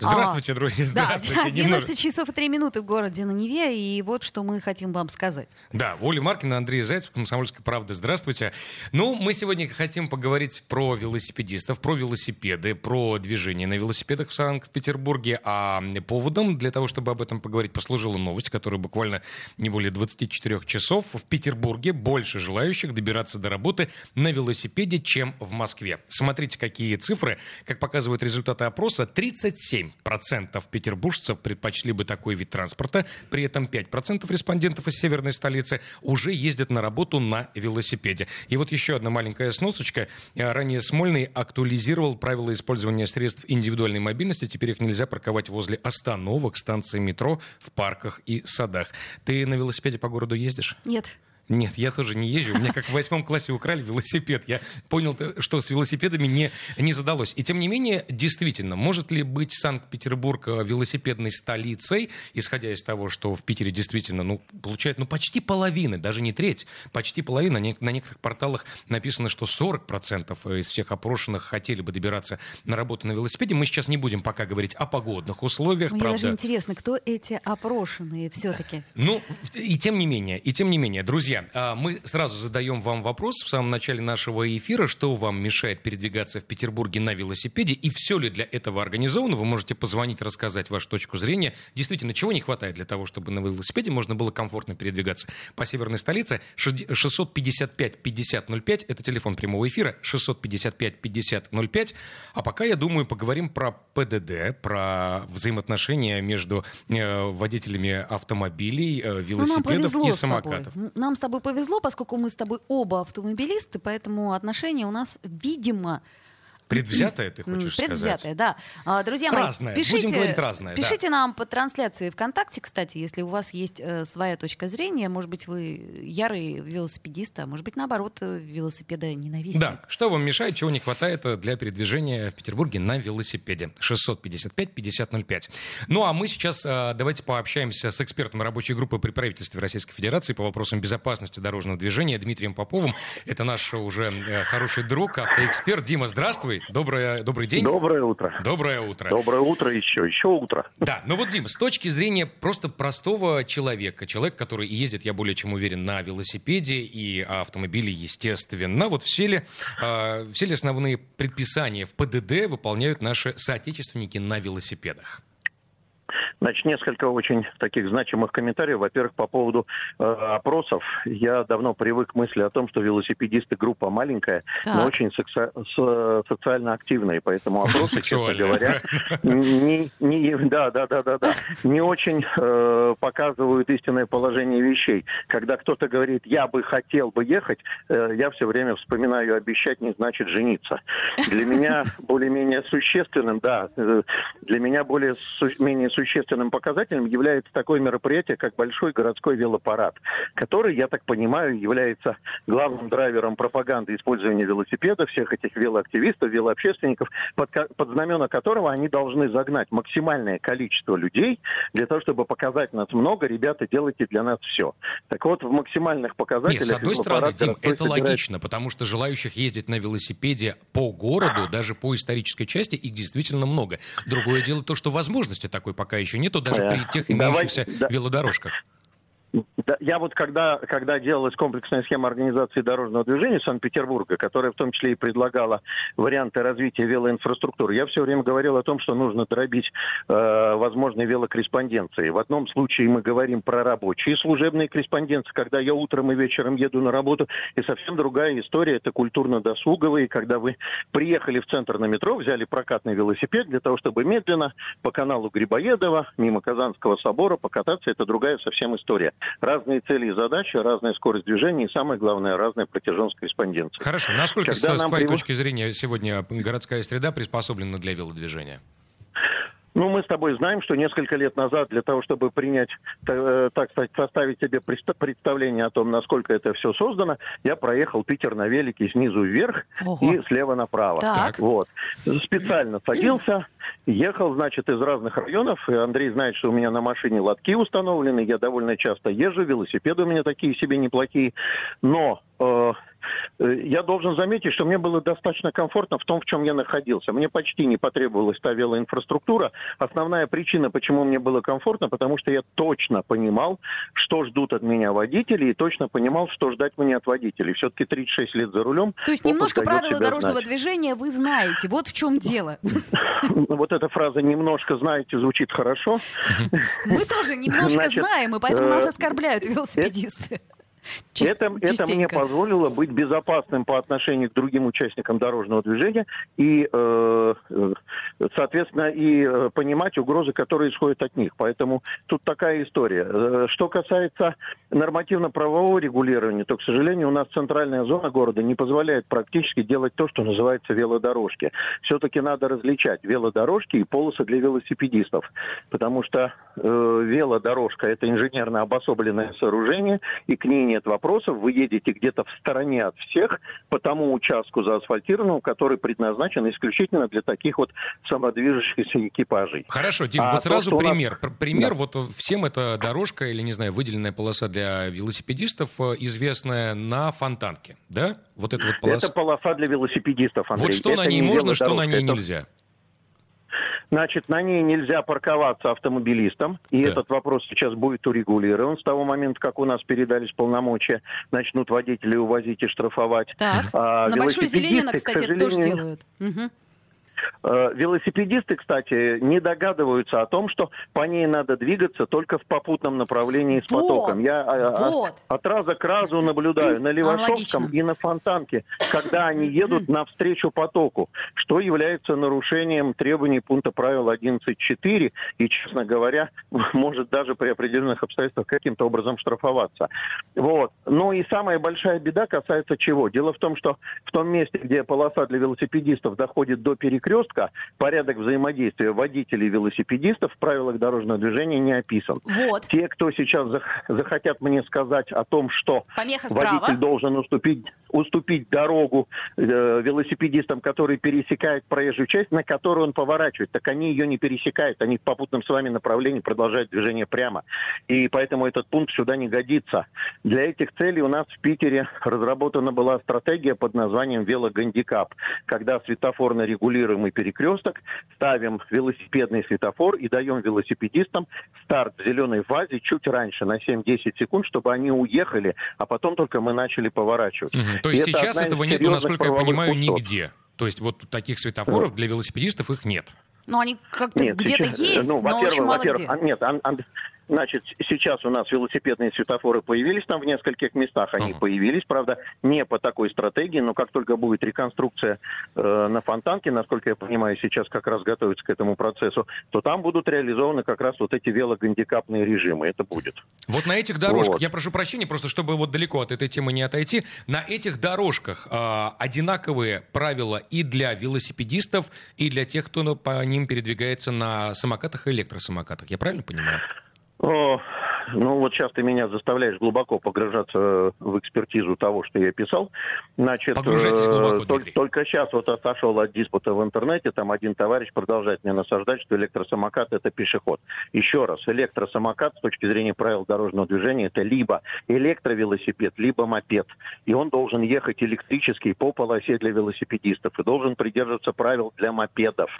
Здравствуйте, друзья, здравствуйте. Да, 11 Немножко- часов и 3 минуты в городе на Неве, и вот что мы хотим вам сказать. Да, Оля Маркина, Андрей Зайцев, «Комсомольская правда». Здравствуйте. Ну, мы сегодня хотим поговорить про велосипедистов, про велосипеды, про движение на велосипедах в Санкт-Петербурге. А поводом для того, чтобы об этом поговорить, послужила новость, которая буквально не более 24 часов. В Петербурге больше желающих добираться до работы на велосипеде, чем в Москве. Смотрите, какие цифры. Как показывают результаты опроса, 37% петербуржцев предпочли бы такой вид транспорта. При этом 5% респондентов из северной столицы уже ездят на работу на велосипеде. И вот еще одна маленькая сносочка. Э, Ранее Смольный актуализировал правила использования средств индивидуальной мобильности. Теперь их нельзя парковать возле остановок, станций метро, в парках и садах. Ты на велосипеде по городу ездишь? Нет. Нет, я тоже не езжу. У меня как в восьмом классе украли велосипед. Я понял, что с велосипедами не, не задалось. И тем не менее, действительно, может ли быть Санкт-Петербург э, велосипедной столицей, исходя из того, что в Питере действительно, ну, получает, ну, почти половина, даже не треть, почти половина. На некоторых порталах написано, что 40% из всех опрошенных хотели бы добираться на работу на велосипеде. Мы сейчас не будем пока говорить о погодных условиях, Мне правда. даже интересно, кто эти опрошенные все-таки. Ну, и тем не менее, и тем не менее, друзья, а, мы сразу задаем вам вопрос в самом начале нашего эфира, что вам мешает передвигаться в Петербурге на велосипеде, и все ли для этого организовано. Вы можете позвонить, рассказать вашу точку зрения. Действительно, чего не хватает для того, чтобы на велосипеде можно было комфортно передвигаться по северной столице? Шесть- 655-5005, это телефон прямого эфира, 655-5005. А пока, я думаю, поговорим про ПДД, про взаимоотношения между э, водителями автомобилей, э, Ну, велосипедов повезло и с самокатов. М, Нам с тобой повезло, поскольку мы с тобой оба автомобилисты, поэтому отношения у нас, видимо, Предвзятое, ты хочешь предвзятое, сказать? да. А, Друзья мои, Разное. Будем пишите, говорить разное, да. пишите нам по трансляции ВКонтакте, кстати, если у вас есть э, своя точка зрения, может быть, вы ярый велосипедист, а может быть, наоборот, э, велосипеда ненавистник. Да, что вам мешает, чего не хватает э, для передвижения в Петербурге на велосипеде? 655-5005. Ну а мы сейчас э, давайте пообщаемся с экспертом рабочей группы при правительстве Российской Федерации по вопросам безопасности дорожного движения Дмитрием Поповым. Это наш уже э, хороший друг, автоэксперт. Дима, здравствуй. Доброе, добрый день. Доброе утро. Доброе утро. Доброе утро еще, еще утро. Да, ну вот, Дим, с точки зрения просто простого человека, человек, который ездит, я более чем уверен, на велосипеде и автомобиле, естественно, вот все ли, э, все ли основные предписания в ПДД выполняют наши соотечественники на велосипедах? Значит, несколько очень таких значимых комментариев. Во-первых, по поводу э, опросов. Я давно привык к мысли о том, что велосипедисты группа маленькая, Так. но очень секса- с- социально активная. Поэтому опросы, честно говоря, не, не, да, да, да, да, да, не очень э, показывают истинное положение вещей. Когда кто-то говорит, я бы хотел бы ехать, э, я все время вспоминаю, обещать не значит жениться. Для меня более-менее существенным, да, э, для меня более су- менее существенным показателем является такое мероприятие, как большой городской велопарад, который, я так понимаю, является главным драйвером пропаганды использования велосипеда, всех этих велоактивистов, велообщественников, под, под знамена которого они должны загнать максимальное количество людей для того, чтобы показать нас много, ребята, делайте для нас все. Так вот, в максимальных показателях... Нет, с одной стороны, Дим, это собирает- логично, потому что желающих ездить на велосипеде по городу, даже по исторической части, их действительно много. Другое дело то, что возможности такой пока еще нету, даже при тех имеющихся велодорожках. Я вот когда, когда делалась комплексная схема организации дорожного движения Санкт-Петербурга, которая в том числе и предлагала варианты развития велоинфраструктуры, я все время говорил о том, что нужно дробить э, возможные велокорреспонденции. В одном случае мы говорим про рабочие служебные корреспонденции, когда я утром и вечером еду на работу, и совсем другая история, это культурно-досуговые, когда вы приехали в центр на метро, взяли прокатный велосипед для того, чтобы медленно по каналу Грибоедова, мимо Казанского собора покататься, это другая совсем история. Разные цели и задачи, разная скорость движения и, самое главное, разная протяженность корреспонденции. Хорошо, насколько Когда с твоей прив- точки зрения сегодня городская среда приспособлена для велодвижения? Ну, мы с тобой знаем, что несколько лет назад для того, чтобы принять, э, так сказать, составить себе представление о том, насколько это все создано, я проехал Питер на велике снизу вверх Ого. и слева направо. Так. Вот. Специально садился, ехал, значит, из разных районов. И Андрей знает, что у меня на машине лотки установлены, я довольно часто езжу, велосипеды у меня такие себе неплохие. Но э, Э, я должен заметить, что мне было достаточно комфортно в том, в чем я находился. Мне почти не потребовалась та велоинфраструктура. Основная причина, почему мне было комфортно, потому что я точно понимал, что ждут от меня водители, и точно понимал, что ждать мне от водителей. Все-таки 36 лет за рулем. То есть немножко правила дорожного знать. движения вы знаете. Вот в чем дело. Вот эта фраза «немножко знаете» звучит хорошо. Мы тоже немножко знаем, и поэтому нас э, оскорбляют велосипедисты. Чист, это, это мне позволило быть безопасным по отношению к другим участникам дорожного движения и, э, э, соответственно, и э, понимать угрозы, которые исходят от них. Поэтому тут такая история. Что касается нормативно-правового регулирования, то, к сожалению, у нас центральная зона города не позволяет практически делать то, что называется велодорожки. Все-таки надо различать велодорожки и полосы для велосипедистов, потому что э, велодорожка – это инженерно обособленное сооружение, и к ней нет вопросов, вы едете где-то в стороне от всех по тому участку заасфальтированному, который предназначен исключительно для таких вот самодвижущихся экипажей. Хорошо, Дим, а вот сразу то, пример. Нас... Пример, да. вот всем эта дорожка или, не знаю, выделенная полоса для велосипедистов, э, известная на Фонтанке, да? Вот эта вот полоса. Это полоса для велосипедистов, Андрей. Вот что это на ней можно, что на ней это... нельзя? Значит, на ней нельзя парковаться автомобилистам, и да. этот вопрос сейчас будет урегулирован. С того момента, как у нас передались полномочия, начнут водители увозить и штрафовать. Так. А, на Большой Зеленина, кстати, это тоже делают. Угу. Э, велосипедисты, кстати, не догадываются о том, что по ней надо двигаться только в попутном направлении с вот, потоком. Я э, вот. от раза к разу наблюдаю на Левашовском и на Фонтанке, когда они едут навстречу потоку, что является нарушением требований пункта правил 11.4 и, честно говоря, может даже при определенных обстоятельствах каким-то образом штрафоваться. Вот. Ну и самая большая беда касается чего? Дело в том, что в том месте, где полоса для велосипедистов доходит до перекрестка, перекрестка порядок взаимодействия водителей и велосипедистов в правилах дорожного движения не описан. Вот. Те, кто сейчас захотят мне сказать о том, что Помеха водитель справа. должен уступить, уступить дорогу э, велосипедистам, которые пересекают проезжую часть, на которую он поворачивает, так они ее не пересекают, они в попутном с вами направлении продолжают движение прямо. И поэтому этот пункт сюда не годится. Для этих целей у нас в Питере разработана была стратегия под названием «Велогандикап», когда светофорно регулируем мы перекресток, ставим велосипедный светофор и даем велосипедистам старт в зеленой фазе чуть раньше, на 7-10 секунд, чтобы они уехали, а потом только мы начали поворачивать. Угу. То есть и сейчас этого нет, насколько я понимаю, пунктов. нигде. То есть вот таких светофоров для велосипедистов их нет. Но они как-то где-то есть, ну, но очень мало где. Нет, Значит, сейчас у нас велосипедные светофоры появились там в нескольких местах. Они uh-huh. появились, правда, не по такой стратегии, но как только будет реконструкция э, на Фонтанке, насколько я понимаю, сейчас как раз готовится к этому процессу, то там будут реализованы как раз вот эти велогандикапные режимы. Это будет. Вот на этих дорожках, вот. я прошу прощения, просто чтобы вот далеко от этой темы не отойти, на этих дорожках э, одинаковые правила и для велосипедистов, и для тех, кто по ним передвигается на самокатах и электросамокатах. Я правильно понимаю? О, ну вот сейчас ты меня заставляешь глубоко погружаться в экспертизу того, что я писал. Значит, глубоко, только, только сейчас вот отошел от диспута в интернете, там один товарищ продолжает мне насаждать, что электросамокат это пешеход. Еще раз, электросамокат с точки зрения правил дорожного движения это либо электровелосипед, либо мопед. И он должен ехать электрический по полосе для велосипедистов и должен придерживаться правил для мопедов.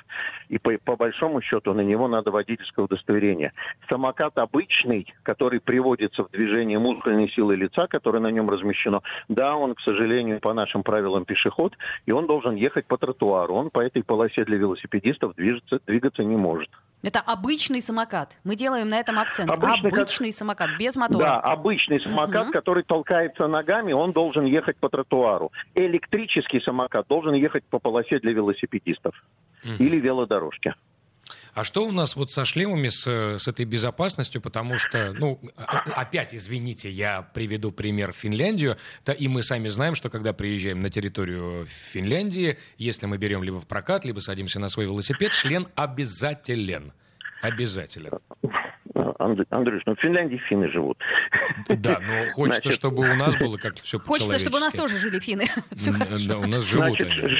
И по, по большому счету на него надо водительское удостоверение. Самокат обычный, который приводится в движение мускульной силы лица, которое на нем размещено, да, он, к сожалению, по нашим правилам пешеход, и он должен ехать по тротуару. Он по этой полосе для велосипедистов движется, двигаться не может. Это обычный самокат. Мы делаем на этом акцент. Обычный, обычный как... самокат, без мотора. Да, обычный самокат, угу. который толкается ногами, он должен ехать по тротуару. Электрический самокат должен ехать по полосе для велосипедистов угу. или велодорожки. А что у нас вот со шлемами, с, с этой безопасностью? Потому что, ну, а, опять, извините, я приведу пример Финляндию. Да, и мы сами знаем, что когда приезжаем на территорию Финляндии, если мы берем либо в прокат, либо садимся на свой велосипед, шлем обязателен. Обязательно. Андрюш, ну в Финляндии финны живут. Да, но хочется, Значит... чтобы у нас было как-то все Хочется, чтобы у нас тоже жили финны. Все хорошо. Да, у нас живут Значит, они.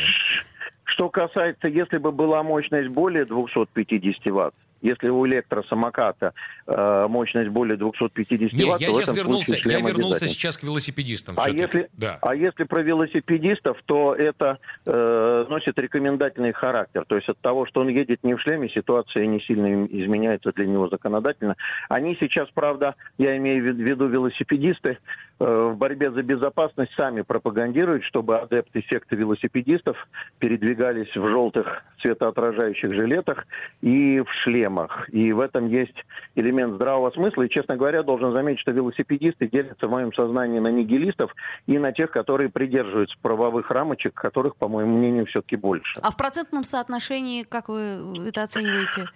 Что касается, если бы была мощность более 250 ватт, если у электросамоката э, мощность более 250 Не, ватт, я сейчас вернулся, я вернулся сейчас к велосипедистам. А если, да. а если про велосипедистов, то это э, носит рекомендательный характер. То есть от того, что он едет не в шлеме, ситуация не сильно изменяется для него законодательно. Они сейчас, правда, я имею в виду велосипедисты, в борьбе за безопасность сами пропагандируют, чтобы адепты секты велосипедистов передвигались в желтых светоотражающих жилетах и в шлемах. И в этом есть элемент здравого смысла. И, честно говоря, должен заметить, что велосипедисты делятся в моем сознании на нигилистов и на тех, которые придерживаются правовых рамочек, которых, по моему мнению, все-таки больше. А в процентном соотношении, как вы это оцениваете?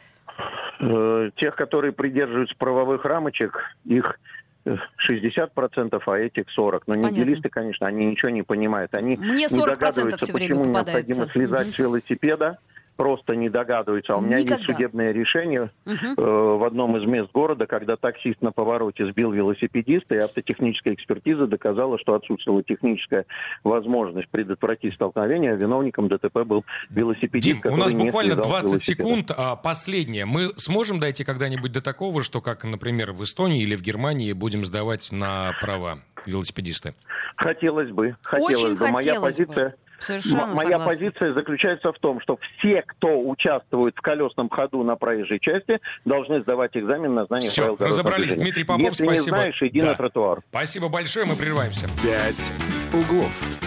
Э, тех, которые придерживаются правовых рамочек, их 60%, а этих 40%. Но нигилисты, конечно, они ничего не понимают. Они Мне 40% не догадываются, все почему необходимо слезать угу. с велосипеда, просто не догадываются. А у меня Никогда. есть судебное решение угу. э, в одном из мест города, когда таксист на повороте сбил велосипедиста, и автотехническая экспертиза доказала, что отсутствовала техническая возможность предотвратить столкновение. Виновником ДТП был велосипедист, Дим, у нас буквально 20 секунд. А последнее. Мы сможем дойти когда-нибудь до такого, что, как, например, в Эстонии или в Германии, будем сдавать на права велосипедисты? Хотелось бы. Хотелось Очень бы. Моя позиция... Бы Совершенно Моя согласна. позиция заключается в том, что все, кто участвует в колесном ходу на проезжей части, должны сдавать экзамен на знание Все, правил разобрались. Дмитрий Попов, Если спасибо. не знаешь, иди да. на тротуар. Спасибо большое, мы прерываемся. Пять углов.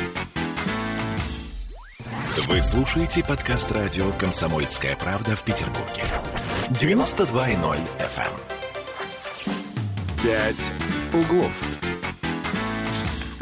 Вы слушаете подкаст радио «Комсомольская правда» в Петербурге. 92.0 FM. «Пять углов».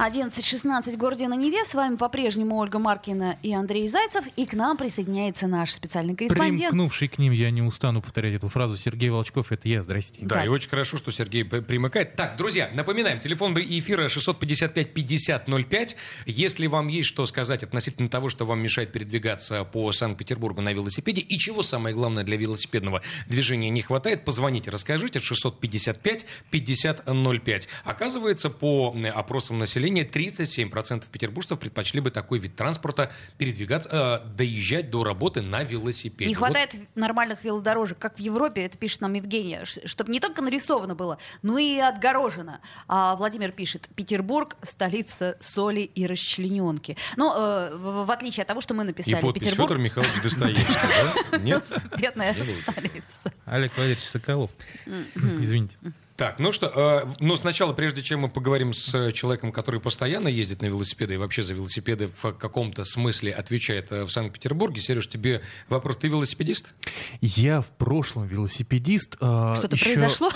11.16 в городе на Неве. С вами по-прежнему Ольга Маркина и Андрей Зайцев. И к нам присоединяется наш специальный корреспондент. Примкнувший к ним, я не устану повторять эту фразу, Сергей Волчков, это я, здрасте. Да, да, и очень хорошо, что Сергей примыкает. Так, друзья, напоминаем, телефон эфира 655-5005. Если вам есть что сказать относительно того, что вам мешает передвигаться по Санкт-Петербургу на велосипеде, и чего самое главное для велосипедного движения не хватает, позвоните, расскажите 655-5005. Оказывается, по опросам населения, населения 37% петербуржцев предпочли бы такой вид транспорта передвигаться, э, доезжать до работы на велосипеде. Не хватает вот. нормальных велодорожек, как в Европе, это пишет нам Евгения, чтобы не только нарисовано было, но и отгорожено. А Владимир пишет, Петербург – столица соли и расчлененки. Ну, э, в, в отличие от того, что мы написали. И подпись Петербург... Федор Михайлович Достоевский, да? Нет? Бедная столица. Олег Валерьевич Соколов. Извините. Так, ну что, э, но сначала, прежде чем мы поговорим с человеком, который постоянно ездит на велосипеды и вообще за велосипеды в каком-то смысле отвечает э, в Санкт-Петербурге, Сереж, тебе вопрос, ты велосипедист? Я в прошлом велосипедист. Э, Что-то еще... произошло?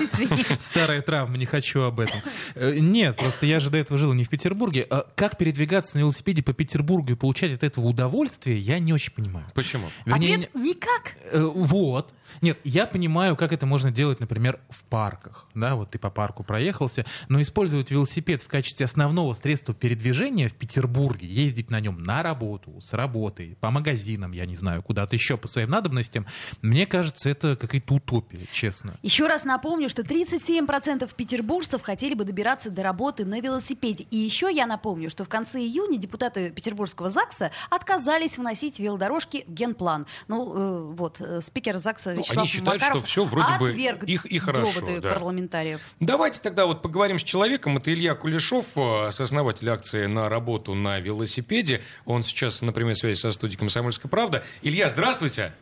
Старая травма, не хочу об этом. Э, нет, просто я же до этого жил не в Петербурге. Как передвигаться на велосипеде по Петербургу и получать от этого удовольствие, я не очень понимаю. Почему? Ответ никак. Э, вот. Нет, я понимаю, как это можно делать, например, в парках. Да, вот ты по парку проехался, но использовать велосипед в качестве основного средства передвижения в Петербурге, ездить на нем на работу, с работы, по магазинам, я не знаю, куда-то еще по своим надобностям, мне кажется, это какая-то утопия, честно. Еще раз напомню, что 37% петербуржцев хотели бы добираться до работы на велосипеде. И еще я напомню, что в конце июня депутаты Петербургского ЗАГСа отказались вносить велодорожки в генплан. Ну, э, вот, э, спикер ЗАГСа Вячеслав Они считают, Макаров что все вроде бы их и хорошо. Да. парламентариев. Давайте тогда вот поговорим с человеком. Это Илья Кулешов, э, сооснователь акции «На работу на велосипеде». Он сейчас на прямой связи со студией «Комсомольская правда». Илья, здравствуйте.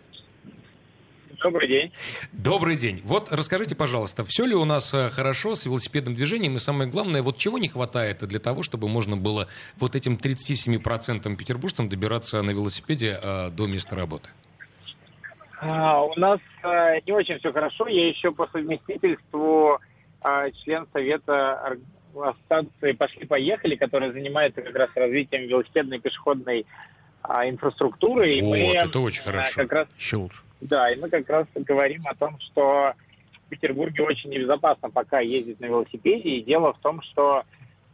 Добрый день. Добрый день. Вот расскажите, пожалуйста, все ли у нас э, хорошо с велосипедным движением? И самое главное, вот чего не хватает для того, чтобы можно было вот этим 37% петербуржцам добираться на велосипеде э, до места работы? А, у нас а, не очень все хорошо. Я еще по совместительству а, член совета ассоциации «Пошли-поехали», которая занимается как раз развитием велосипедной пешеходной а, инфраструктуры. И вот, мы, это очень хорошо. Как раз, еще лучше. Да, и мы как раз говорим о том, что в Петербурге очень небезопасно пока ездить на велосипеде. И дело в том, что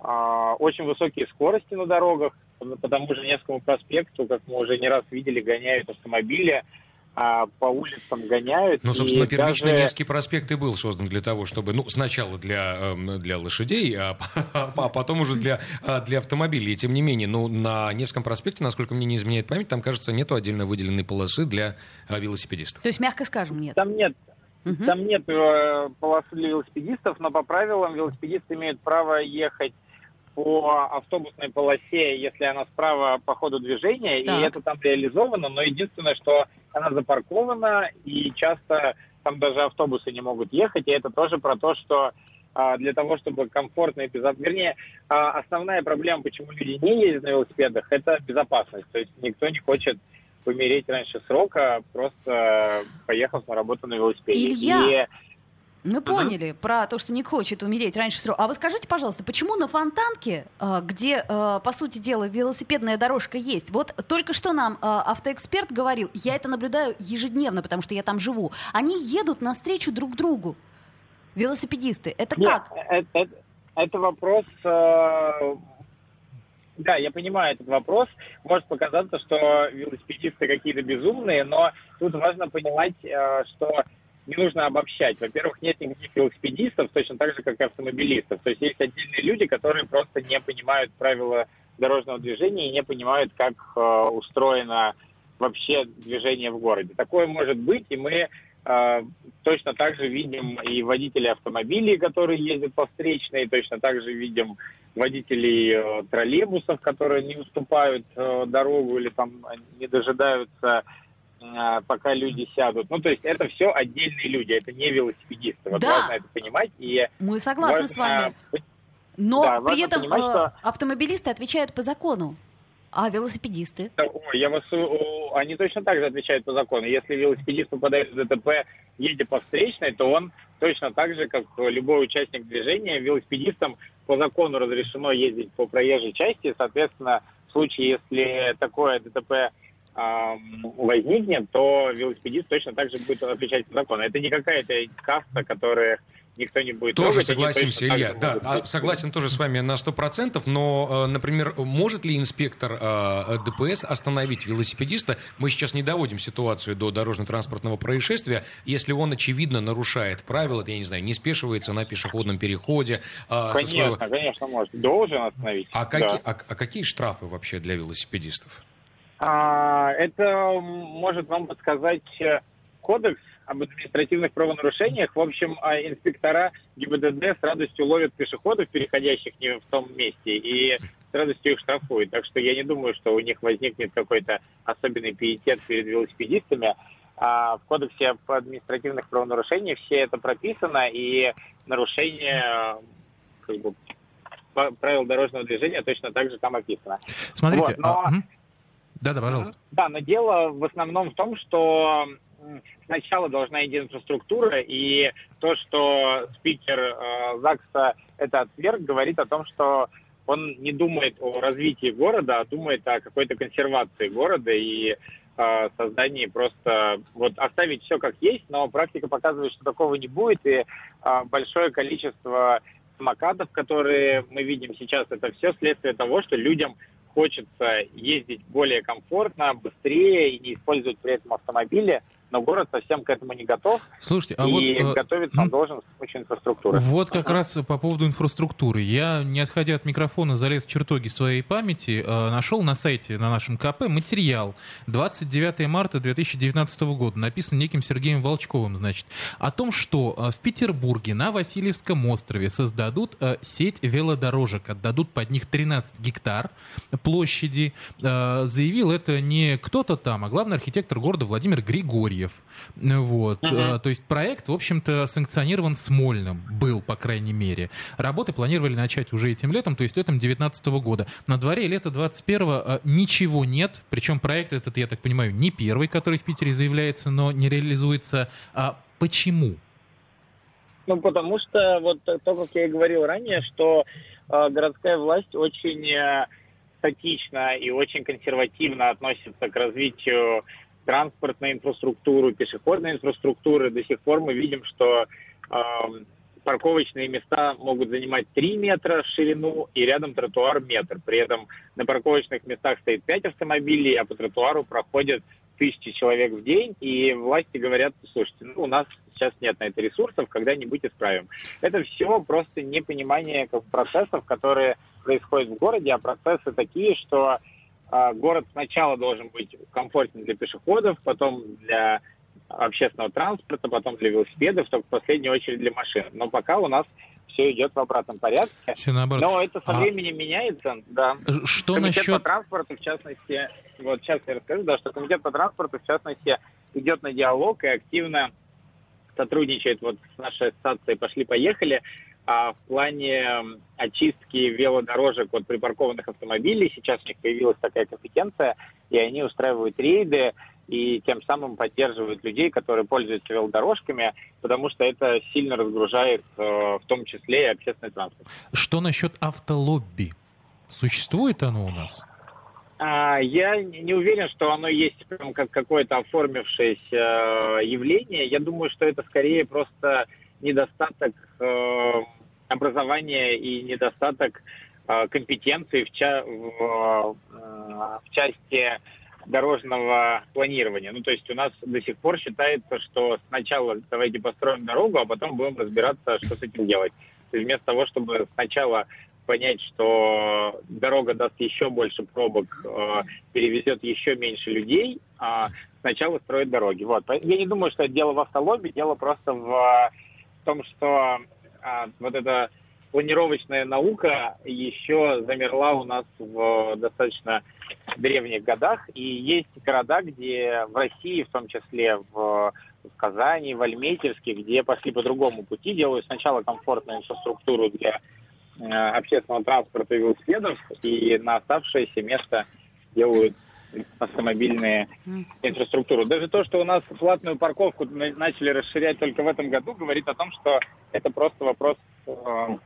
а, очень высокие скорости на дорогах, по тому же Невскому проспекту, как мы уже не раз видели, гоняют автомобили а, по улицам гоняют. Ну, собственно, и первичный даже... Невский проспект и был создан для того, чтобы, ну, сначала для, эм, для лошадей, а, а потом уже для, а, для автомобилей. И тем не менее, ну, на Невском проспекте, насколько мне не изменяет память, там, кажется, нету отдельно выделенной полосы для а, велосипедистов. То есть, мягко скажем, нет. Там нет. Угу. Там нет э, полосы для велосипедистов, но по правилам велосипедисты имеют право ехать по автобусной полосе, если она справа по ходу движения, так. и это там реализовано, но единственное, что она запаркована, и часто там даже автобусы не могут ехать, и это тоже про то, что а, для того, чтобы комфортно и безопасно... Вернее, а, основная проблема, почему люди не ездят на велосипедах, это безопасность. То есть никто не хочет помереть раньше срока, просто поехав на работу на велосипеде. Илья, и мы поняли про то, что не хочет умереть раньше срока. А вы скажите, пожалуйста, почему на Фонтанке, э, где, э, по сути дела, велосипедная дорожка есть, вот только что нам э, автоэксперт говорил, я это наблюдаю ежедневно, потому что я там живу, они едут навстречу друг другу, велосипедисты. Это Нет, как? Это, это, это вопрос... Э... Да, я понимаю этот вопрос. Может показаться, что велосипедисты какие-то безумные, но тут важно понимать, что не нужно обобщать. Во-первых, нет никаких велосипедистов, точно так же, как и автомобилистов. То есть есть отдельные люди, которые просто не понимают правила дорожного движения и не понимают, как э, устроено вообще движение в городе. Такое может быть, и мы э, точно так же видим и водителей автомобилей, которые ездят по встречной, точно так же видим водителей э, троллейбусов, которые не уступают э, дорогу или там не дожидаются пока люди сядут. Ну, то есть это все отдельные люди, это не велосипедисты. Вот да. важно это понимать. И Мы согласны важно... с вами. Но да, при этом понимать, э, что... автомобилисты отвечают по закону. А велосипедисты? Ой, я вас, они точно так же отвечают по закону. Если велосипедист попадает в ДТП, едя по встречной, то он точно так же, как любой участник движения, велосипедистам по закону разрешено ездить по проезжей части. Соответственно, в случае, если такое ДТП возникнет, то велосипедист точно так же будет отвечать по закону. Это не какая-то каста, которая никто не будет Тоже трогать, согласимся, Илья. Да, а согласен тоже с вами на 100%, но, э, например, может ли инспектор э, ДПС остановить велосипедиста? Мы сейчас не доводим ситуацию до дорожно-транспортного происшествия, если он, очевидно, нарушает правила, я не знаю, не спешивается на пешеходном переходе. А, конечно, своего... конечно, может. Должен остановить. А, да. какие, а, а какие штрафы вообще для велосипедистов? А, это может вам подсказать э, кодекс об административных правонарушениях. В общем, а, инспектора ГИБДД с радостью ловят пешеходов, переходящих не в том месте, и с радостью их штрафуют. Так что я не думаю, что у них возникнет какой-то особенный пиетет перед велосипедистами. А в кодексе об административных правонарушениях все это прописано, и нарушение как бы, правил дорожного движения точно так же там описано. Смотрите, вот, но... а, да-да, пожалуйста. Да, но дело в основном в том, что сначала должна идти инфраструктура, и то, что спикер э, ЗАГСа это отверг, говорит о том, что он не думает о развитии города, а думает о какой-то консервации города и э, создании просто вот оставить все как есть, но практика показывает, что такого не будет, и э, большое количество самокатов, которые мы видим сейчас, это все следствие того, что людям хочется ездить более комфортно, быстрее и не использовать при этом автомобили – но город совсем к этому не готов. Слушайте, а и вот... Э, готовиться он должен с помощью инфраструктуры. Вот как раз по поводу инфраструктуры. Я, не отходя от микрофона, залез в чертоги своей памяти, э, нашел на сайте, на нашем КП, материал 29 марта 2019 года, написан неким Сергеем Волчковым, значит, о том, что э, в Петербурге на Васильевском острове создадут сеть велодорожек, отдадут под них 13 гектар площади. Заявил это не кто-то там, а главный архитектор города Владимир Григорьев. Юрьев. Вот. Uh-huh. То есть проект, в общем-то, санкционирован Смольным, был, по крайней мере. Работы планировали начать уже этим летом, то есть летом 2019 года. На дворе лета 2021 а, ничего нет, причем проект этот, я так понимаю, не первый, который в Питере заявляется, но не реализуется. А почему? Ну, потому что, вот то, как я и говорил ранее, что э, городская власть очень э, статично и очень консервативно относится к развитию транспортной инфраструктуры, пешеходной инфраструктуры. До сих пор мы видим, что э, парковочные места могут занимать 3 метра в ширину и рядом тротуар метр. При этом на парковочных местах стоит 5 автомобилей, а по тротуару проходят тысячи человек в день, и власти говорят, слушайте, ну, у нас сейчас нет на это ресурсов, когда-нибудь исправим. Это все просто непонимание как, процессов, которые происходят в городе, а процессы такие, что город сначала должен быть комфортен для пешеходов, потом для общественного транспорта, потом для велосипедов, только в последнюю очередь для машин. Но пока у нас все идет в обратном порядке. Все наоборот. Но это со А- временем меняется, да. Что Комитет насчет... по транспорту, в частности, вот сейчас я расскажу, да, что комитет по транспорту, в частности, идет на диалог и активно сотрудничает вот с нашей ассоциацией «Пошли-поехали» а в плане очистки велодорожек от припаркованных автомобилей. Сейчас у них появилась такая компетенция, и они устраивают рейды и тем самым поддерживают людей, которые пользуются велодорожками, потому что это сильно разгружает э, в том числе и общественный транспорт. Что насчет автолобби? Существует оно у нас? А, Я не уверен, что оно есть прям как какое-то оформившееся э, явление. Я думаю, что это скорее просто недостаток образования и недостаток э, компетенции в, ча- в, э, в части дорожного планирования. Ну, то есть у нас до сих пор считается, что сначала давайте построим дорогу, а потом будем разбираться, что с этим делать. То есть вместо того, чтобы сначала понять, что дорога даст еще больше пробок, э, перевезет еще меньше людей, а сначала строить дороги. Вот. Я не думаю, что это дело в автолобби, дело просто в, э, том, что а, вот эта планировочная наука еще замерла у нас в достаточно древних годах. И есть города, где в России, в том числе в, в Казани, в Альметьевске, где пошли по другому пути, делают сначала комфортную инфраструктуру для э, общественного транспорта и велосипедов, и на оставшееся место делают автомобильные инфраструктуру. Даже то, что у нас платную парковку на- начали расширять только в этом году, говорит о том, что это просто вопрос э,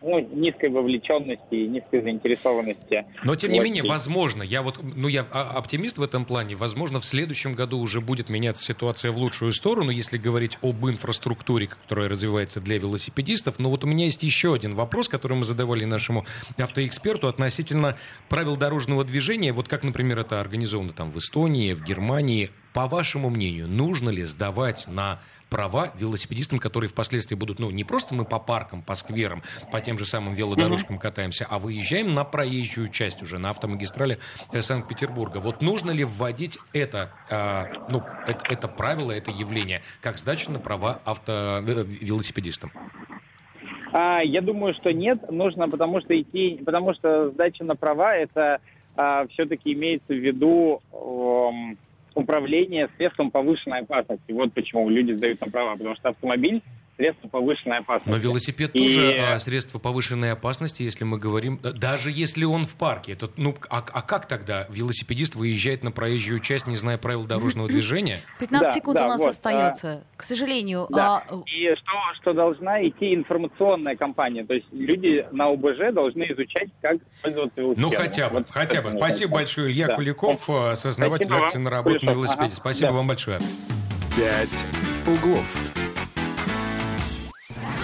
ну, низкой вовлеченности и низкой заинтересованности. Но тем не менее, возможно, я вот, ну я оптимист в этом плане, возможно, в следующем году уже будет меняться ситуация в лучшую сторону, если говорить об инфраструктуре, которая развивается для велосипедистов. Но вот у меня есть еще один вопрос, который мы задавали нашему автоэксперту относительно правил дорожного движения. Вот как, например, это организовано там в Эстонии, в Германии. По вашему мнению, нужно ли сдавать на права велосипедистам, которые впоследствии будут, ну, не просто мы по паркам, по скверам, по тем же самым велодорожкам катаемся, а выезжаем на проезжую часть уже, на автомагистрали э, Санкт-Петербурга. Вот нужно ли вводить это, а, ну, это, это правило, это явление, как сдачу на права авто, э, велосипедистам? А, я думаю, что нет, нужно, потому что идти, потому что сдача на права это все-таки имеется в виду эм, управление средством повышенной опасности. Вот почему люди сдают на права, потому что автомобиль средство повышенной опасности. Но велосипед И- тоже а, средство повышенной опасности, если мы говорим, да, даже если он в парке. Это, ну, а, а как тогда велосипедист выезжает на проезжую часть, не зная правил дорожного движения? 15 Да, секунд да, у нас вот, остается. К сожалению, Да. а, И что, что должна идти информационная кампания. То есть люди на ОБЖ должны изучать, как пользоваться велосипедом. Ну, хотя бы, Вот хотя бы. Спасибо большое, Илья Да. Куликов, э, сооснователь акции на работу на велосипеде. Ага. Спасибо Да. вам большое. «Пять углов».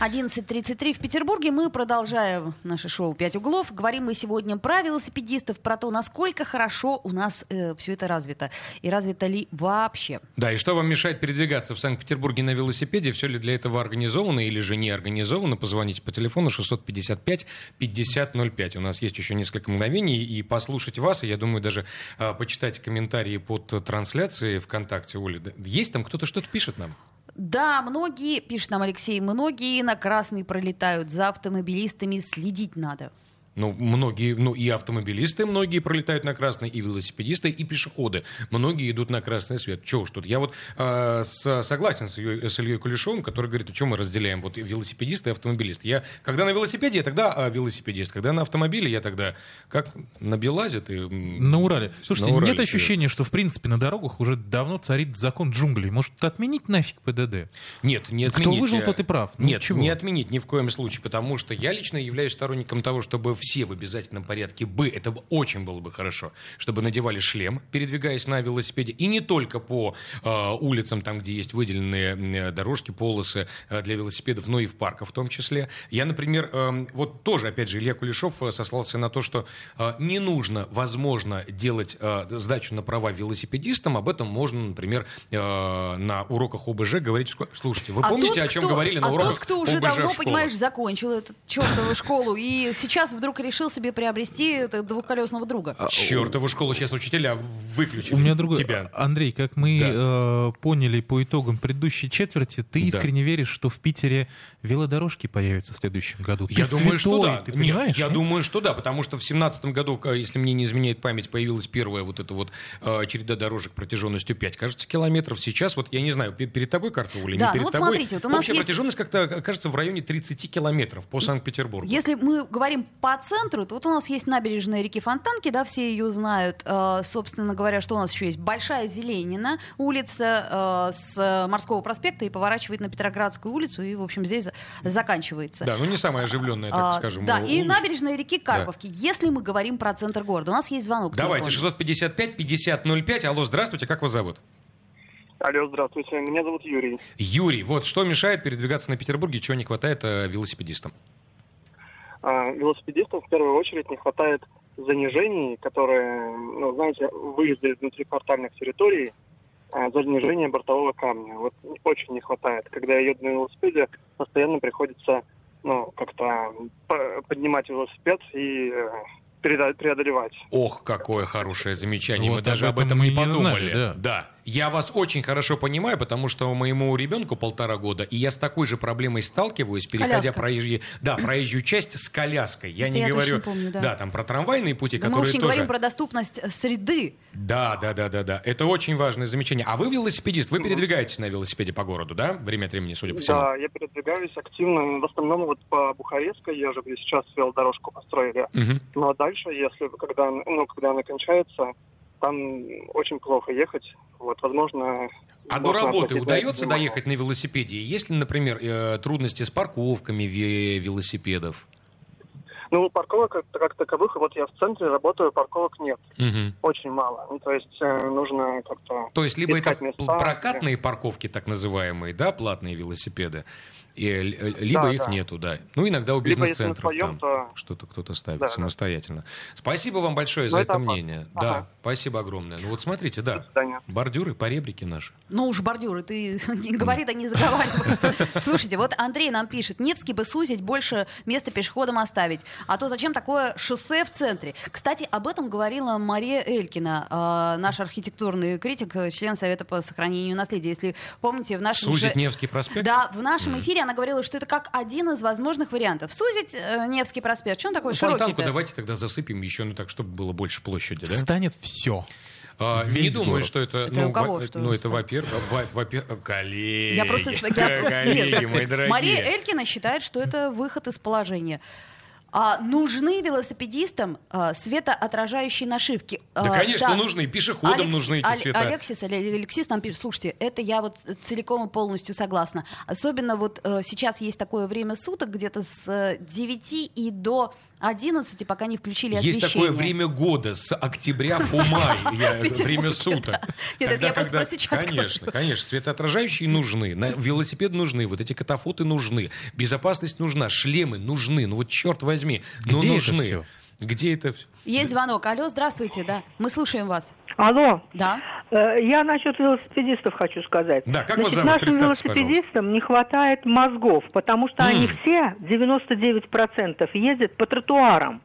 11.33 в Петербурге. Мы продолжаем наше шоу «Пять углов». Говорим мы сегодня про велосипедистов, про то, насколько хорошо у нас все это развито. И развито ли вообще. Да, и что вам мешает передвигаться в Санкт-Петербурге на велосипеде? Все ли для этого организовано или же не организовано? Позвоните по телефону 655-5005. У нас есть еще несколько мгновений и послушать вас, и я думаю, даже а, почитать комментарии под трансляцией ВКонтакте. Оля, есть там кто-то что-то пишет нам? Да, многие, пишет нам Алексей, многие на красный пролетают. За автомобилистами следить надо. Ну, многие, ну и автомобилисты многие пролетают на красный, и велосипедисты, и пешеходы. Многие идут на красный свет. Чего уж тут? Я вот э, с- согласен с, Ильей- с Ильей Кулешовым, который говорит, а что мы разделяем вот велосипедисты и автомобилисты. Я, когда на велосипеде, я тогда а, велосипедист. Когда на автомобиле, я тогда как на Белазе ты... На Урале. Слушайте, на Урале нет ощущения, что в принципе на дорогах уже давно царит закон джунглей. Может, отменить нафиг ПДД? Нет, не Кто отменить. выжил, Я- тот и прав. Нет, чего? не отменить ни в коем случае, потому что я лично являюсь сторонником того, чтобы все в обязательном порядке бы, это бы очень было бы хорошо, чтобы надевали шлем, передвигаясь на велосипеде, и не только по э, улицам, там, где есть выделенные э, дорожки, полосы э, для велосипедов, но и в парках в том числе. Я, например, э, вот тоже, опять же, Илья Кулешов э, сослался на то, что э, не нужно, возможно, делать э, сдачу на права велосипедистам, об этом можно, например, э, на уроках ОБЖ говорить. Слушайте, вы А помните, тот, о чем кто- говорили на а уроках тот, кто уже ОБЖ давно, понимаешь, закончил эту чертову школу и сейчас вдруг решил себе приобрести двухколесного друга. Чертову школу сейчас учителя выключили. У меня другой... Тебя. Андрей, как мы Да. э, поняли по итогам предыдущей четверти, ты Да. искренне веришь, что в Питере велодорожки появятся в следующем году. Я Ты думаю, что святой, да. Ты Нет, понимаешь? я нет? думаю, что да, потому что в семнадцатом году, если мне не изменяет память, появилась первая вот эта вот э, череда дорожек протяженностью 5, кажется, километров. Сейчас вот, я не знаю, пе- перед тобой карта или Да, не ну перед вот тобой. смотрите, вот у нас Общая есть- протяженность как-то, э, кажется, в районе 30 километров по Санкт-Петербургу. Если мы говорим по центру, вот у нас есть набережная реки Фонтанки, да, все ее знают. Э, собственно говоря, что у нас еще есть? Большая Зеленина, улица э, с морского проспекта и поворачивает на Петроградскую улицу, и, в общем, здесь за- заканчивается. Да, ну не самая оживленная, так А, скажем. да, у- и улица. набережная реки Карповки. Если мы говорим про центр города, у нас есть звонок. Давайте, телефону. 655-5005. Алло, здравствуйте, как вас зовут? Алло, здравствуйте. Меня зовут Юрий. Юрий, вот что мешает передвигаться на Петербурге, чего не хватает э, велосипедистам? А, велосипедистам в первую очередь не хватает занижений, которые, ну, знаете, выезды из внутриквартальных территорий, а, занижение бортового камня. Вот очень не хватает. Когда я еду на велосипеде, постоянно приходится, ну, как-то по- поднимать велосипед и э, переда- преодолевать. Ох, какое хорошее замечание. Вот мы даже об этом этом не и не подумали. знали, да. Я вас очень хорошо понимаю, потому что моему ребенку полтора года, и я с такой же проблемой сталкиваюсь, переходя Коляска. проезжие, да, проезжую часть с коляской. Я Это не я говорю, точно помню, да. там про трамвайные пути, Да мы которые не тоже. говорим про доступность э, среды. Да, да, да, да, да. Это очень важное замечание. А вы велосипедист, вы передвигаетесь на велосипеде по городу, да? Время от времени, судя по всему. Да, я передвигаюсь активно. В основном вот по Бухарестской езжу, где сейчас велодорожку построили. Мгм. Ну а дальше, если когда, ну, когда она кончается, там очень плохо ехать. Вот, возможно. А до работы удается это доехать на велосипеде? Есть ли, например, э, трудности с парковками ве- велосипедов? Ну, парковок как, как таковых, вот я в центре работаю, парковок нет. Мгм. Очень мало. Ну, то есть э, нужно как-то... То есть либо это места, прокатные парковки, так называемые, да, платные велосипеды, и, э, либо Да, их да. нету, да. Ну, иногда у бизнес-центров там то- что-то кто-то ставит Да, да. самостоятельно. Спасибо вам большое за Ну, это, это опасно. мнение. Ага. Да, спасибо огромное. Ну вот смотрите, да, бордюры, поребрики наши. Ну уж бордюры, ты не говори, да не заговаривайся. Слушайте, вот Андрей нам пишет, Невский бы сузить, больше места пешеходам оставить. А то зачем такое шоссе в центре? Кстати, об этом говорила Мария Элькина, э, наш архитектурный критик, член Совета по сохранению наследия. Если помните, в нашем... Сузить же- Невский проспект? Да, в нашем эфире она говорила, что это как один из возможных вариантов. Сузить э, Невский проспект. Что он такой Ну, Фонтанку широкий давайте тогда засыпем еще, ну так, чтобы было больше площади, да? Станет все. А, не думаю, город. что это... Это ну, у кого во- что ну, это, во-первых, во- во-первых, коллеги. Я просто... я- Коллеги, мои дорогие. Мария Элькина считает, что это выход из положения. А, нужны велосипедистам а, светоотражающие нашивки. Да, А, конечно, нужны. И пешеходам Алекс- нужны эти Аль- света. Алексис, Але- Алексис нам пишет, слушайте, это я вот целиком и полностью согласна. Особенно вот э, сейчас есть такое время суток, где-то с э, 9 и до 11, пока не включили Есть освещение. такое время года с октября по май, время суток. Нет, это я просто про сейчас Конечно, конечно, светоотражающие нужны, на- велосипед нужны, вот эти катафоты нужны, безопасность нужна, шлемы нужны, ну вот черт возьми, ну Где это нужны. Где это все? Есть звонок. Алло, здравствуйте, да. Мы слушаем вас. Алло, Да. э, я насчет велосипедистов хочу сказать. Да, как вас Значит, зовут? Нашим велосипедистам не хватает мозгов, потому что они М. все, 99%, ездят по тротуарам.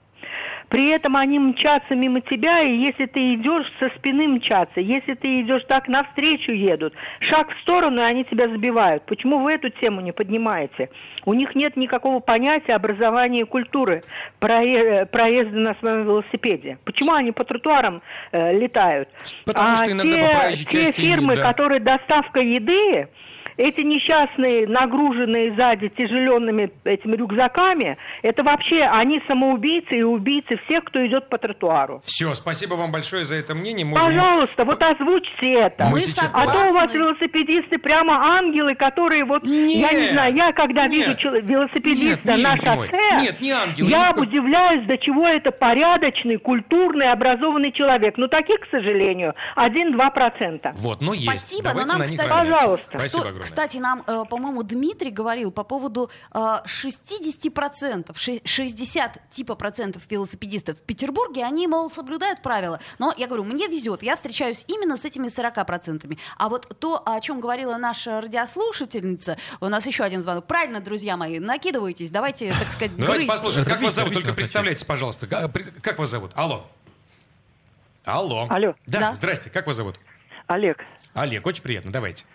При этом они мчатся мимо тебя, и если ты идешь, со спины мчатся. Если ты идешь так, навстречу едут. Шаг в сторону, и они тебя забивают. Почему вы эту тему не поднимаете? У них нет никакого понятия образования и культуры прое- проезда на своем велосипеде. Почему они по тротуарам э, летают? Потому что иногда те, по те части, фирмы, да. которые доставка еды, эти несчастные, нагруженные сзади тяжеленными этими рюкзаками, это вообще они самоубийцы и убийцы всех, кто идет по тротуару. Все, спасибо вам большое за это мнение. Можем- Пожалуйста, вот озвучьте это. Мы сейчас- А то у вас велосипедисты прямо ангелы, которые вот, я не Нет, знаю, я когда нет. вижу чело- велосипедиста Нет, на шоссе, нет, не ангелы, я ни в ко- удивляюсь, до чего это порядочный, культурный, образованный человек. Но таких, к сожалению, 1-2 процента. Вот, но есть. Спасибо, Давайте но нам, на кстати. Пожалуйста. Спасибо огромное. Кстати, нам, э, по-моему, Дмитрий говорил по поводу э, 60%, ши- 60 типа процентов велосипедистов в Петербурге, они, мол, соблюдают правила. Но я говорю, мне везет, я встречаюсь именно с этими 40 процентами. А вот то, о чем говорила наша радиослушательница, у нас еще один звонок. Правильно, друзья мои, накидывайтесь, давайте, так сказать, Ну, Давайте послушаем, как вас зовут, только представляйтесь, пожалуйста. Как вас зовут? Алло. Алло. Алло. Да, Да. здрасте, как вас зовут? Олег, Олег, очень приятно, давайте.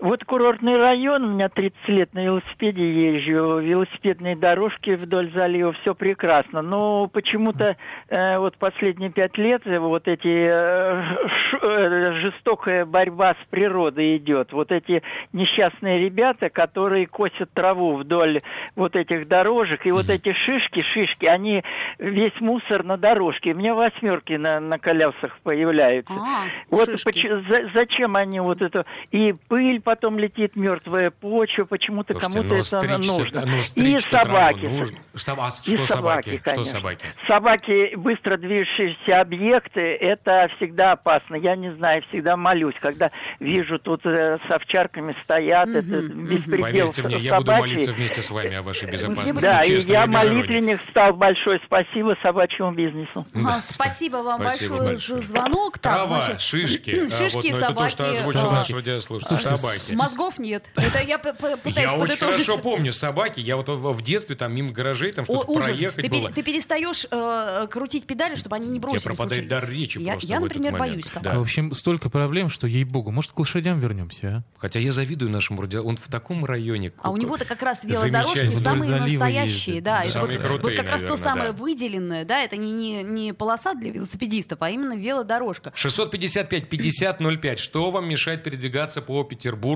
Вот курортный район, у меня 30 лет на велосипеде езжу, велосипедные дорожки вдоль залива, все прекрасно. Но почему-то э, вот последние пять лет вот эти э, ш- э, жестокая борьба с природой идет. Вот эти несчастные ребята, которые косят траву вдоль вот этих дорожек, и вот эти шишки, шишки, они весь мусор на дорожке. У меня восьмерки на, на колесах появляются. А, Вот поч- за- зачем они вот это... И пыль потом летит, мертвая почва, почему-то кому-то но это стричься- нужно. ну, и траву собаки. нужно. А И что собаки? Что конечно. собаки? Собаки, быстро движущиеся объекты, это всегда опасно. Я не знаю, всегда молюсь, когда вижу тут э, с овчарками стоят, это беспредел Поверьте мне, я буду молиться вместе с вами о вашей безопасности. будем- Да, и я молитвенник стал большой. Спасибо собачьему бизнесу. А, Спасибо вам Спасибо большое большое. за звонок. Так, Трава, значит, шишки. А, Шишки, вот, ну, это то, что собаки. озвучил а, наш радиослушатель. Собаки. Мозгов нет. Это я пытаюсь Я очень хорошо помню собаки. Я вот в детстве там мимо гаражей там что-то проехать было. ты перестаешь э, крутить педали, чтобы они не бросились. пропадает Слушай, дар речи я, просто я, например, боюсь Да. собак. В общем, столько проблем, что, ей-богу, может, к лошадям вернемся, а? Хотя я завидую нашему радио. Он в таком районе. А у него-то как раз велодорожки самые настоящие, да. Вот, как раз то самое выделенное, да, это не, полоса для велосипедистов, а именно велодорожка. 655-50-05. Что вам мешает передвигаться по Петербургу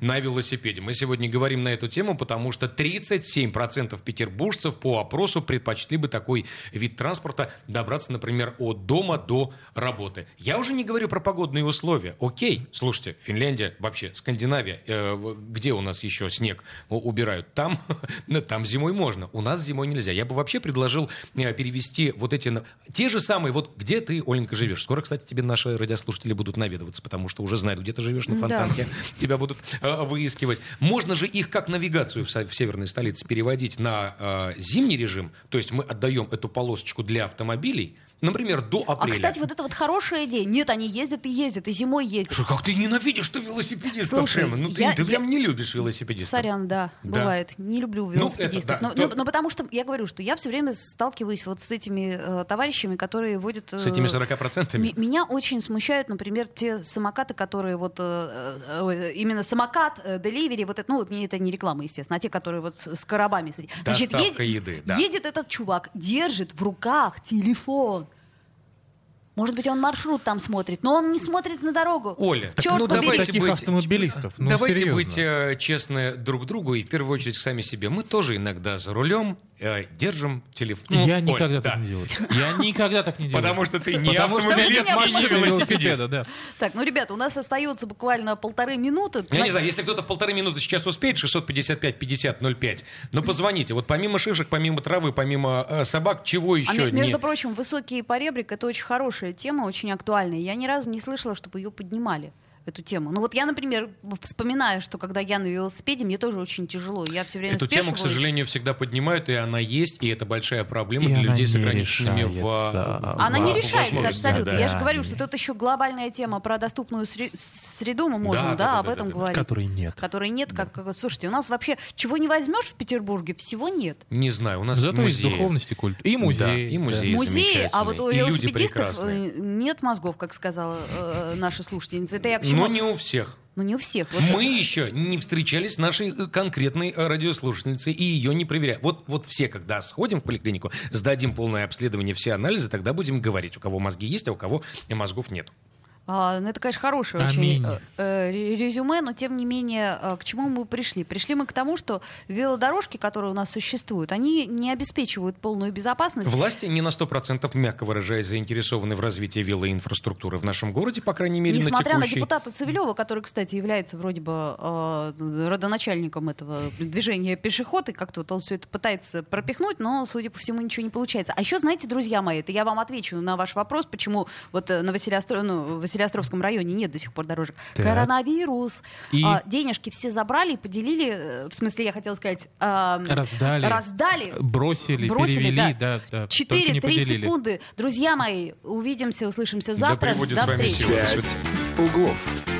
на велосипеде? Мы сегодня говорим на эту тему, потому что 37% петербуржцев по опросу предпочли бы такой вид транспорта добраться, например, от дома до работы. Я уже не говорю про погодные условия. Окей, слушайте, Финляндия, вообще Скандинавия, э, где у нас еще снег убирают? Там, ну, там зимой можно, у нас зимой нельзя. Я бы вообще предложил э, перевести вот эти... Те же самые, вот где ты, Оленька, живешь? Скоро, кстати, тебе наши радиослушатели будут наведываться, потому что уже знают, где ты живешь на Да. Фонтанке. Тебя будут э, выискивать. Можно же их как навигацию в, северной столице переводить на э, зимний режим, то есть мы отдаем эту полосочку для автомобилей, например, до А, апреля. кстати, вот это вот хорошая идея. Нет, они ездят и ездят, и зимой ездят. Слушай, как ты ненавидишь что велосипедистов, Слушай, прямо? Ну ты, я- ты прям я- не любишь велосипедистов. Сорян, да, Да. бывает. Не люблю Ну, велосипедистов. это да, но, то- но- но потому что я говорю, что я все время сталкиваюсь вот с этими э, товарищами, которые водят... С этими э, 40%? М- Меня очень смущают, например, те самокаты, которые вот э, э, именно самокат, э, деливери, вот это, ну вот это не реклама, естественно, а те, которые вот с, с коробами. Значит, Доставка еды, да. едет этот чувак, держит в руках телефон. Может быть, он маршрут там смотрит, но он не смотрит на дорогу. Оля, так Чёрт ну побери. давайте Таких быть... автомобилистов, ну, давайте серьезно. быть э, честны друг другу и в первую очередь сами себе. Мы тоже иногда за рулем э, держим телефон. Ну, Я Оль, никогда да. так не делаю. Я никогда так не делаю. Потому что ты не Потому что автомобилист, не велосипедист. велосипеда, да. Так, ну, ребята, у нас остается буквально полторы минуты. Я не знаю, если кто-то в полторы минуты сейчас успеет, 655-50-05, но позвоните. Вот помимо шишек, помимо травы, помимо э, собак, чего А еще ме- между не... прочим, высокий поребрик это очень хорошая тема, очень актуальная. Я ни разу не слышала, чтобы ее поднимали эту тему. Ну вот я, например, вспоминаю, что когда я на велосипеде, мне тоже очень тяжело. Я все время Эту тему, к сожалению, всегда поднимают, и она есть, и это большая проблема И для людей с не ограниченными в... решается. Она не в- решается возможностях, абсолютно. да. Я же говорю, что тут еще глобальная тема про доступную сре- среду мы можем, Да, да, да, да, об этом да, да. говорить. Которой нет. Которой нет, как, как- слушайте, у нас вообще чего не возьмешь в Петербурге, всего нет. Не знаю, у нас Зато есть музеи. духовность и культ. И Да, музей. и музей. Музеи, а вот у велосипедистов э, нет мозгов, как сказала э, наша слушательница. Это я к чему? Но не у всех. Ну не у всех. Вот Мы еще не встречались с нашей э, конкретной э, радиослушательницей и ее не проверяем. Вот, вот все, когда сходим в поликлинику, сдадим полное обследование, все анализы, тогда будем говорить, у кого мозги есть, а у кого мозгов нет. А, ну, это, конечно, хорошее Аминь. очень э, э, резюме, но тем не менее, э, к чему мы пришли? Пришли мы к тому, что велодорожки, которые у нас существуют, они не обеспечивают полную безопасность. Власти не на 100%, мягко выражаясь, заинтересованы в развитии велоинфраструктуры в нашем городе, по крайней мере, Несмотря на на текущий... депутата Цивилева, который, кстати, является вроде бы э, родоначальником этого движения пешеход, и как-то вот он все это пытается пропихнуть, но, судя по всему, ничего не получается. А еще, знаете, друзья мои, это я вам отвечу на ваш вопрос, почему вот э, на Василиостро... ну, в Василиостровском районе нет до сих пор дорожек. Так. Коронавирус. И? А, денежки все забрали и поделили, э, в смысле, я хотела сказать... э, Раздали. Раздали. Бросили, Бросили, перевели, да, да. не 4-3 поделили. секунды. Друзья мои, увидимся, услышимся Да завтра. пребудет До встречи. сила. До свидания. «Пять углов».